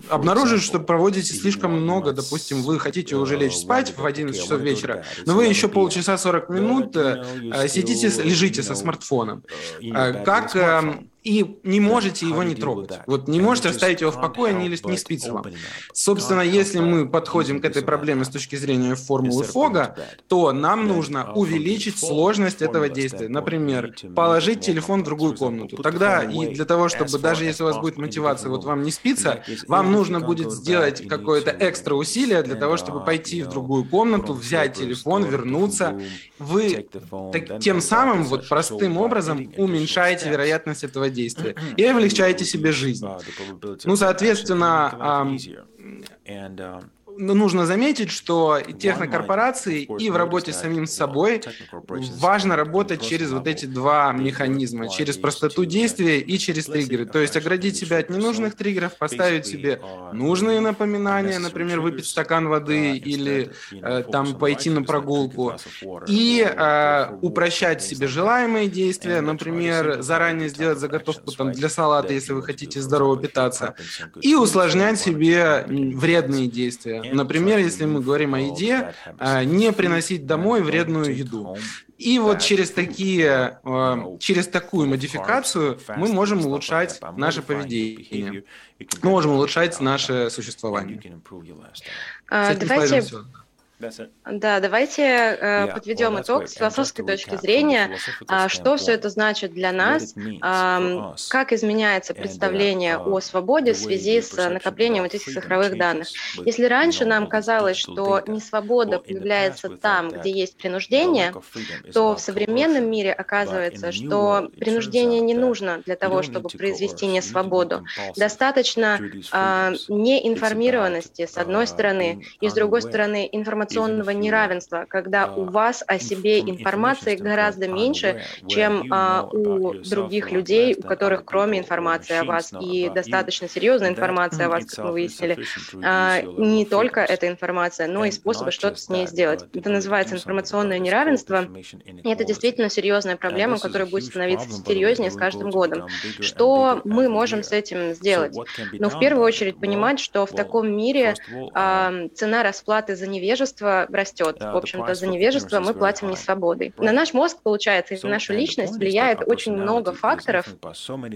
S3: обнаружить, что проводите слишком много, допустим, вы хотите уже лечь спать в 11 часов вечера, вечера, но вы еще полчаса 40 минут э, сидите, лежите со смартфоном. Э, как эм, и не можете его не трогать. Вот не можете оставить его в покое, не, не спится вам. Собственно, если мы подходим к этой проблеме с точки зрения формулы Фога, то нам нужно увеличить сложность этого действия. Например, положить телефон в другую комнату. Тогда и для того, чтобы даже если у вас будет мотивация, вот вам не спится, вам нужно будет сделать какое-то экстра усилие для того, чтобы пойти в другую комнату, взять телефон, вернуться. Вы так, тем самым вот простым образом уменьшаете вероятность этого действия и облегчаете себе жизнь. Ну, соответственно, но нужно заметить, что и технокорпорации, и в работе с самим собой важно работать через вот эти два механизма, через простоту действия и через триггеры. То есть оградить себя от ненужных триггеров, поставить себе нужные напоминания, например, выпить стакан воды или э, там пойти на прогулку, и э, упрощать себе желаемые действия, например, заранее сделать заготовку там, для салата, если вы хотите здорово питаться, и усложнять себе вредные действия. Например, если мы говорим о еде, а, не приносить домой вредную еду. И вот через такие, а, через такую модификацию мы можем улучшать наше поведение, мы можем улучшать наше существование.
S2: А, давайте да, давайте э, подведем итог с философской точки зрения, а, что все это значит для нас, э, как изменяется представление о свободе в связи с накоплением этих цифровых данных. Если раньше нам казалось, что несвобода появляется там, где есть принуждение, то в современном мире оказывается, что принуждение не нужно для того, чтобы произвести несвободу. Достаточно э, неинформированности, с одной стороны, и с другой стороны, информационной информационного неравенства, когда у вас о себе информации гораздо меньше, чем а, у других людей, у которых кроме информации о вас и достаточно серьезная информация о вас, как мы выяснили, а, не только эта информация, но и способы что-то с ней сделать. Это называется информационное неравенство, и это действительно серьезная проблема, которая будет становиться серьезнее с каждым годом. Что мы можем с этим сделать? Ну, в первую очередь понимать, что в таком мире цена расплаты за невежество невежество растет. В общем-то, за невежество мы платим не свободой. На наш мозг, получается, и на нашу личность влияет очень много факторов,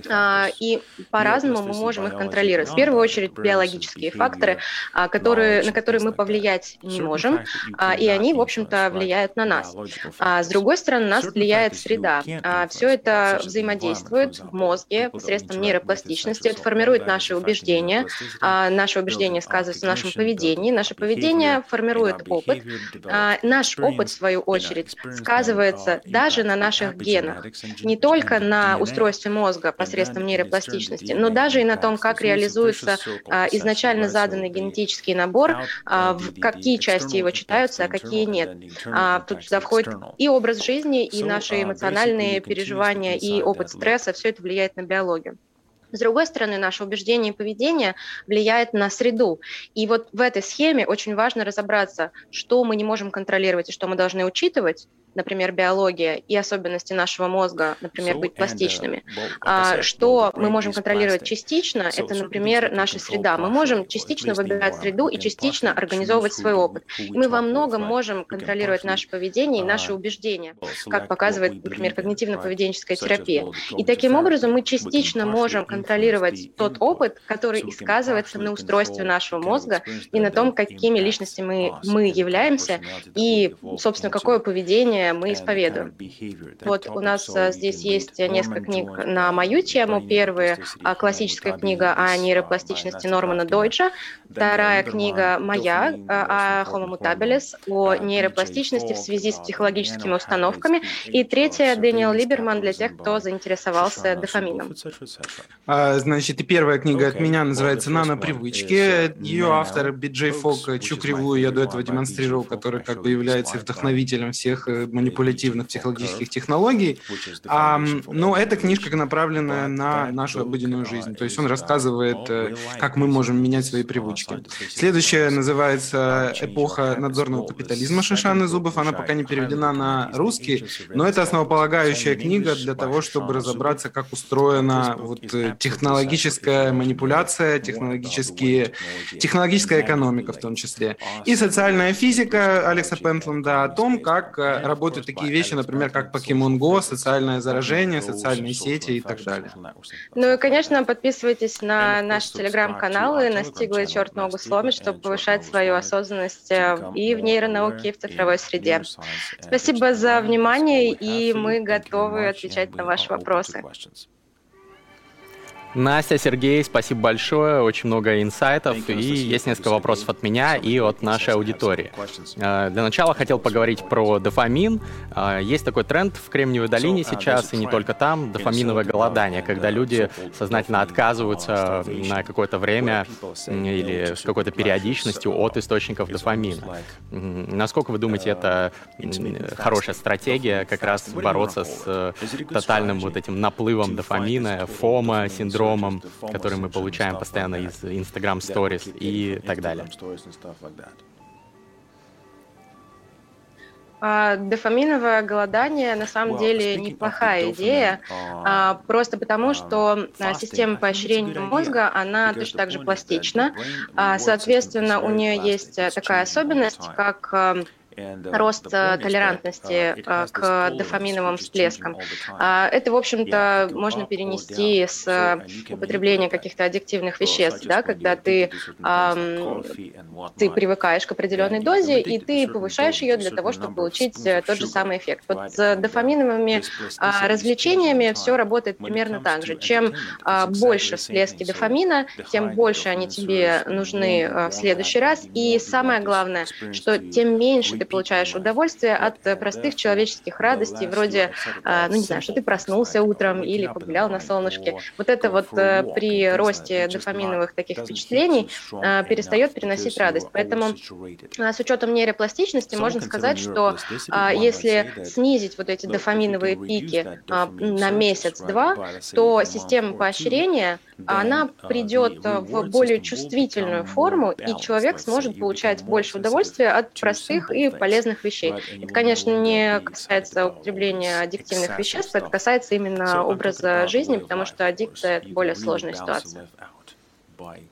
S2: а, и по-разному мы можем их контролировать. В первую очередь биологические факторы, а, которые, на которые мы повлиять не можем, а, и они, в общем-то, влияют на нас. А с другой стороны, нас влияет среда. Все это взаимодействует в мозге посредством нейропластичности, это формирует наши убеждения, наши убеждения сказываются в нашем поведении, наше поведение формирует опыт. А, наш опыт, в свою очередь, сказывается даже на наших генах, не только на устройстве мозга посредством нейропластичности, но даже и на том, как реализуется а, изначально заданный генетический набор, а, в какие части его читаются, а какие нет. Тут сюда входит и образ жизни, и наши эмоциональные переживания, и опыт стресса, все это влияет на биологию. С другой стороны, наше убеждение и поведение влияет на среду. И вот в этой схеме очень важно разобраться, что мы не можем контролировать и что мы должны учитывать, например, биология, и особенности нашего мозга, например, быть пластичными. А, что мы можем контролировать частично, это, например, наша среда. Мы можем частично выбирать среду и частично организовывать свой опыт. мы во многом можем контролировать наше поведение и наши убеждения, как показывает, например, когнитивно-поведенческая терапия. И таким образом мы частично можем контролировать тот опыт, который и сказывается на устройстве нашего мозга и на том, какими личностями мы, мы являемся и, собственно, какое поведение мы исповедуем. Вот у нас а, здесь есть несколько книг на мою тему. Первая а, классическая книга о нейропластичности Нормана Дойча, вторая книга моя о Homo mutabilis, о нейропластичности в связи с психологическими установками, и третья Дэниел Либерман для тех, кто заинтересовался дофамином.
S3: А, значит, и первая книга от меня называется «Нано-привычки». Ее автор Биджей Фок, чью кривую я до этого демонстрировал, который как бы является вдохновителем всех э, манипулятивных психологических технологий. А, но эта книжка направлена на нашу обыденную жизнь. То есть он рассказывает, э, как мы можем менять свои привычки. Следующая называется «Эпоха надзорного капитализма» Шишаны Зубов. Она пока не переведена на русский, но это основополагающая книга для того, чтобы разобраться, как устроена вот э, технологическая манипуляция, технологические, технологическая экономика в том числе. И социальная физика Алекса Пентленда о том, как э, работают такие вещи, например, как Pokemon Go, социальное заражение, социальные сети и так далее.
S2: Ну и, конечно, подписывайтесь на наши телеграм-каналы «Настигла и черт ногу сломит», чтобы повышать свою осознанность э, и в нейронауке, и в цифровой среде. Спасибо за внимание, и мы готовы отвечать на ваши вопросы.
S4: Настя, Сергей, спасибо большое, очень много инсайтов, и есть несколько вопросов от меня и от нашей аудитории. Э, для начала хотел поговорить про дофамин. Э, есть такой тренд в Кремниевой долине uh, сейчас, и не только там, дофаминовое голодание, когда люди сознательно отказываются на какое-то время или с какой-то периодичностью от источников дофамина. Насколько вы думаете, это хорошая стратегия как раз бороться с э, тотальным вот этим наплывом дофамина, фома, синдром синдромом, который мы получаем постоянно из Instagram Stories и так далее.
S2: А, дофаминовое голодание на самом деле неплохая идея, а, просто потому что а, система поощрения мозга, она точно так же пластична. Соответственно, у нее есть такая особенность, как Uh, рост э, толерантности э, к дофаминовым всплескам. А, это, в общем-то, можно перенести с э, употребления каких-то аддиктивных веществ, да, когда ты, ты привыкаешь к определенной дозе, и ты повышаешь ее для того, чтобы получить тот же самый эффект. Вот с дофаминовыми а, развлечениями все работает примерно так же. Чем а, больше всплески дофамина, тем больше они тебе нужны в следующий раз. И самое главное, что тем меньше ты получаешь удовольствие от э, простых человеческих радостей, вроде, а, ну не знаю, что ты проснулся утром или погулял на солнышке. Вот это вот э, при росте дофаминовых таких впечатлений а, перестает приносить радость. Поэтому а, с учетом нейропластичности можно сказать, что если снизить вот эти дофаминовые пики на месяц-два, то система поощрения, она придет в более чувствительную форму, и человек сможет получать больше удовольствия от простых и полезных вещей. Это, конечно, не касается употребления аддиктивных веществ, это касается именно образа жизни, потому что аддикция – это более сложная ситуация.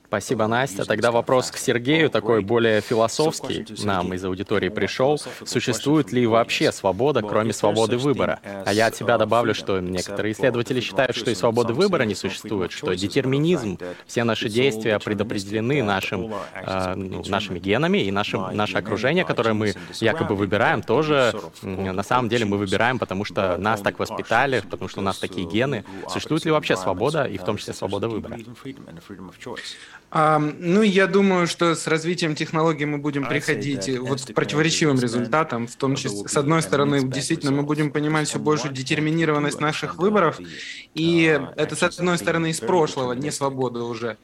S4: Спасибо, Настя. Тогда вопрос к Сергею, такой более философский, нам из аудитории пришел. Существует ли вообще свобода, кроме свободы выбора? А я от себя добавлю, что некоторые исследователи считают, что и свободы выбора не существует, что детерминизм, все наши действия предопределены нашим, э, ну, нашими генами, и нашим, наше окружение, которое мы якобы выбираем, тоже на самом деле мы выбираем, потому что нас так воспитали, потому что у нас такие гены. Существует ли вообще свобода, и в том числе свобода выбора?
S3: А, ну, я думаю, что с развитием технологий мы будем приходить вот к противоречивым результатам, в том числе, с одной стороны, действительно, мы будем понимать все большую детерминированность наших выборов, и это, с одной стороны, из прошлого, не свобода уже.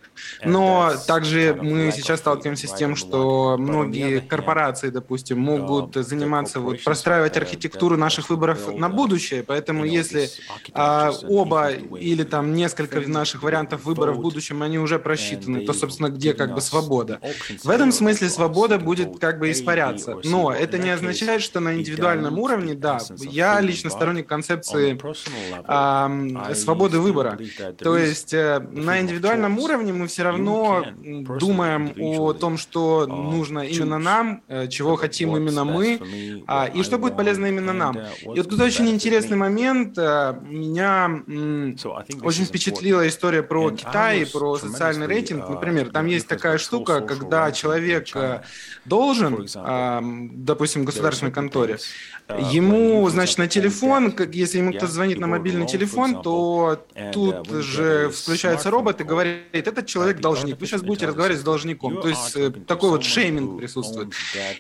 S3: Но также мы сейчас сталкиваемся с тем, что многие корпорации, допустим, могут заниматься, вот, простраивать архитектуру наших выборов на будущее, поэтому если а, оба или там несколько наших вариантов выборов в будущем, они уже просчитаны, рассчитаны, то, собственно, где как бы свобода? В этом смысле свобода будет как бы испаряться. Но это не означает, что на индивидуальном уровне, да, я лично сторонник концепции э, свободы выбора. То есть э, на индивидуальном уровне мы все равно думаем о том, что нужно именно нам, э, чего хотим именно мы, э, и что будет полезно именно нам. И вот тут очень интересный момент. Э, меня очень впечатлила история про Китай, про социальный рейтинг. Например, там есть такая штука, когда человек должен, допустим, государственной конторе, Ему, значит, на телефон, если ему кто-то звонит на мобильный телефон, то тут же включается робот и говорит, этот человек должник, вы сейчас будете разговаривать с должником. То есть э, такой вот шейминг присутствует.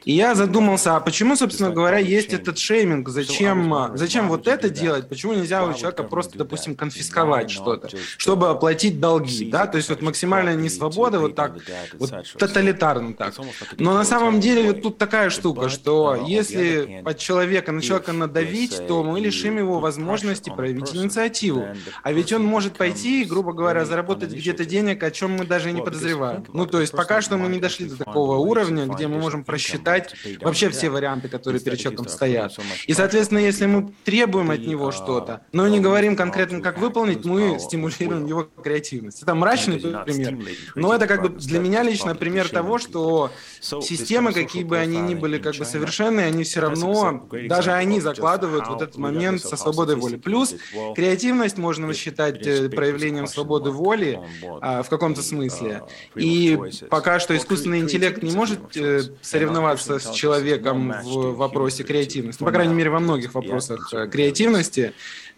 S3: И я задумался, а почему, собственно говоря, есть этот шейминг? Зачем, зачем вот это делать? Почему нельзя у человека просто, допустим, конфисковать что-то, чтобы оплатить долги, да? То есть вот максимальная несвобода, вот так, вот тоталитарно так. Но на самом деле вот тут такая штука, что если под человека человека, на человека надавить, то мы лишим его возможности проявить инициативу. А ведь он может пойти, грубо говоря, заработать где-то денег, о чем мы даже не подозреваем. Ну, то есть пока что мы не дошли до такого уровня, где мы можем просчитать вообще все варианты, которые перед человеком стоят. И, соответственно, если мы требуем от него что-то, но не говорим конкретно, как выполнить, мы стимулируем его креативность. Это мрачный пример. Но это как бы для меня лично пример того, что системы, какие бы они ни были как бы совершенные, они все равно даже они закладывают вот этот момент со свободой воли. Плюс креативность можно считать э, проявлением свободы воли а, в каком-то смысле. И пока что искусственный интеллект не может э, соревноваться с человеком в вопросе креативности, ну, по крайней мере, во многих вопросах э, креативности,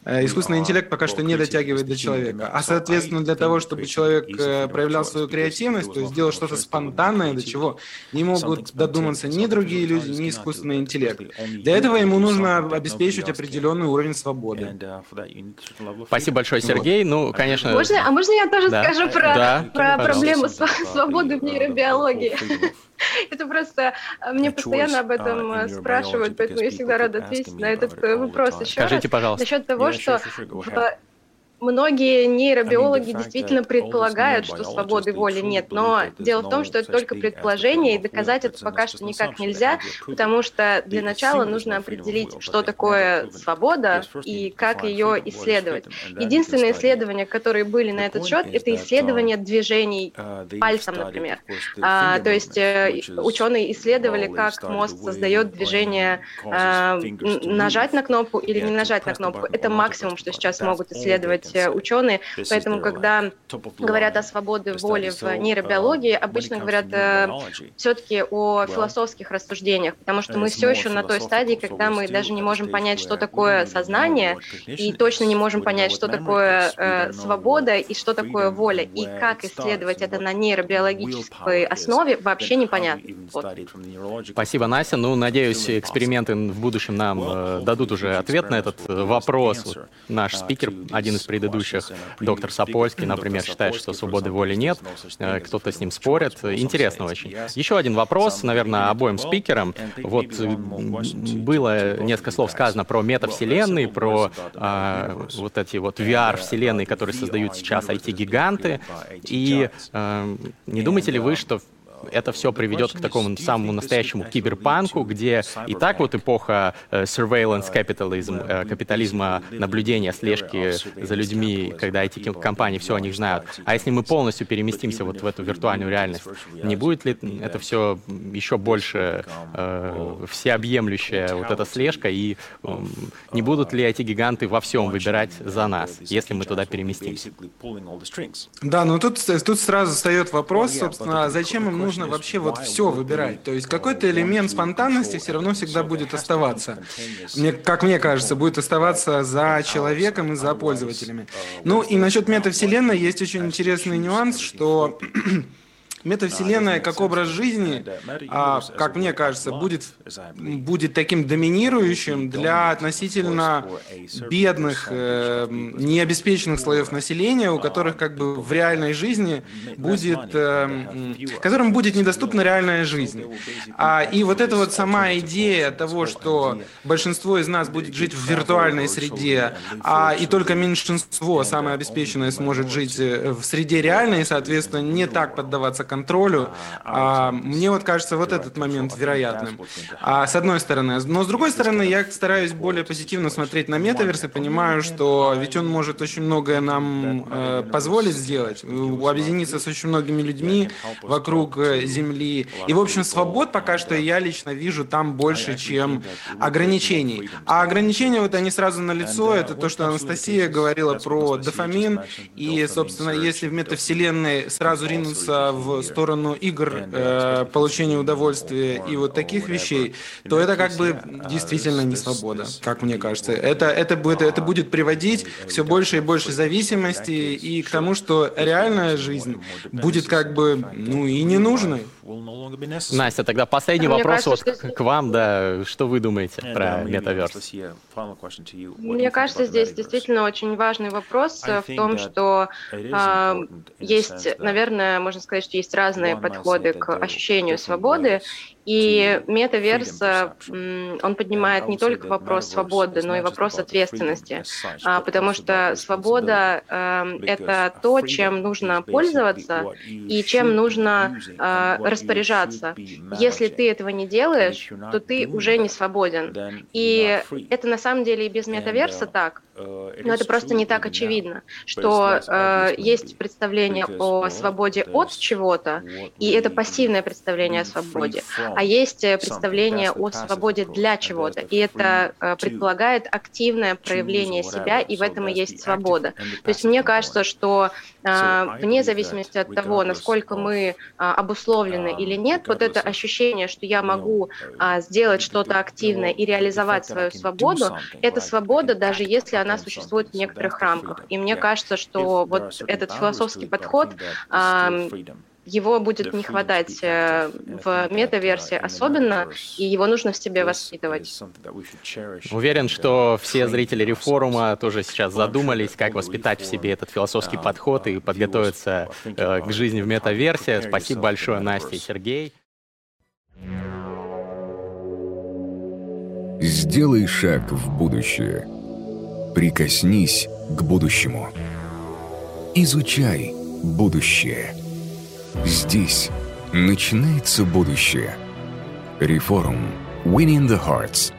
S3: искусственный интеллект пока что не дотягивает до человека. А, соответственно, для того, чтобы человек э, проявлял свою креативность, то есть сделал что-то спонтанное, до чего не могут додуматься ни другие люди, ни искусственный интеллект. Для этого ему нужно обеспечить определенный уровень свободы.
S4: Спасибо большое, Сергей. Ну, конечно...
S2: Можно, а можно я тоже да. скажу про, да, про проблему свободы в нейробиологии? Это просто а, мне постоянно об этом а, спрашивают, поэтому я всегда рада ответить на этот э, вопрос еще
S4: Скажите,
S2: раз.
S4: пожалуйста.
S2: Насчет того, что в Многие нейробиологи действительно предполагают, что свободы воли нет, но дело в том, что это только предположение, и доказать это пока что никак нельзя, потому что для начала нужно определить, что такое свобода и как ее исследовать. Единственные исследования, которые были на этот счет, это исследования движений пальцем, например. А, то есть э, ученые исследовали, как мозг создает движение а, нажать на кнопку или не нажать на кнопку. Это максимум, что сейчас могут исследовать ученые. Поэтому, когда говорят о свободе воли в нейробиологии, обычно говорят э, все-таки о философских рассуждениях, потому что мы все еще на той стадии, когда мы даже не можем понять, что такое сознание, и точно не можем понять, что такое э, свобода и что такое воля, и как исследовать это на нейробиологической основе, вообще непонятно. Вот.
S4: Спасибо, Настя. Ну, надеюсь, эксперименты в будущем нам э, дадут уже ответ на этот э, вопрос. Вот наш uh, спикер, один из предыдущих, доктор Сапольский, например, считает, что свободы воли нет, э, кто-то с ним спорит. Интересно очень. Еще один вопрос, наверное, обоим спикерам. Вот было несколько слов сказано про метавселенные, про а, вот эти вот VR-вселенные, которые создают сейчас IT-гиганты. И а, не думаете ли вы, что это все приведет к такому самому настоящему киберпанку, где и так вот эпоха э, surveillance capitalism, э, капитализма наблюдения, слежки за людьми, когда эти компании все о них знают. А если мы полностью переместимся вот в эту виртуальную реальность, не будет ли это все еще больше э, всеобъемлющая вот эта слежка, и э, не будут ли эти гиганты во всем выбирать за нас, если мы туда переместимся?
S3: Да, но тут, тут сразу встает вопрос, собственно, зачем им нужно нужно вообще вот все выбирать. То есть какой-то элемент спонтанности все равно всегда будет оставаться. Мне, как мне кажется, будет оставаться за человеком и за пользователями. Ну и насчет метавселенной есть очень интересный нюанс, что метавселенная как образ жизни, а, как мне кажется, будет, будет таким доминирующим для относительно бедных, э, необеспеченных слоев населения, у которых как бы в реальной жизни будет, э, которым будет недоступна реальная жизнь. А, и вот эта вот сама идея того, что большинство из нас будет жить в виртуальной среде, а и только меньшинство, самое обеспеченное, сможет жить э, в среде реальной, и, соответственно, не так поддаваться контролю, а, мне вот кажется вот этот момент вероятным. А, с одной стороны. Но с другой стороны, я стараюсь более позитивно смотреть на метаверс и понимаю, что ведь он может очень многое нам э, позволить сделать, объединиться с очень многими людьми вокруг э, Земли. И, в общем, свобод пока что я лично вижу там больше, чем ограничений. А ограничения вот они сразу на лицо. Это то, что Анастасия говорила про дофамин. И, собственно, если в метавселенной сразу ринуться в сторону игр, э, получения удовольствия и вот таких вещей, то это как бы действительно не свобода, как мне кажется. Это, это, будет, это будет приводить к все больше и больше зависимости и к тому, что реальная жизнь будет как бы, ну, и не нужной.
S4: Настя, тогда последний Мне вопрос кажется, вот что... к вам, да, что вы думаете про метаверс?
S2: Мне кажется, здесь действительно очень важный вопрос в том, что э, есть, наверное, можно сказать, что есть разные подходы к ощущению свободы, и метаверс, он поднимает не только вопрос свободы, но и вопрос ответственности, а, потому что свобода эм, — это то, чем нужно пользоваться и чем нужно а, распоряжаться. Если ты этого не делаешь, то ты уже не свободен. И это на самом деле и без метаверса так. Но это просто не так очевидно, что э, есть представление о свободе от чего-то, и это пассивное представление о свободе, а есть э, представление о свободе для чего-то, и это э, предполагает активное проявление себя, и в этом и есть свобода. То есть мне кажется, что э, вне зависимости от того, насколько мы э, обусловлены um, или нет, вот это ощущение, что я могу э, сделать что-то активное и реализовать свою свободу, это свобода, даже если она существует в некоторых рамках. И мне кажется, что вот этот философский подход его будет не хватать э, в метаверсии особенно, и его нужно в себе воспитывать.
S4: Уверен, что все зрители рефорума тоже сейчас задумались, как воспитать в себе этот философский подход и подготовиться э, к жизни в метаверсии. Спасибо большое, Настя и Сергей.
S1: Сделай шаг в будущее. Прикоснись к будущему. Изучай будущее. Здесь начинается будущее. Реформ. Winning the Hearts.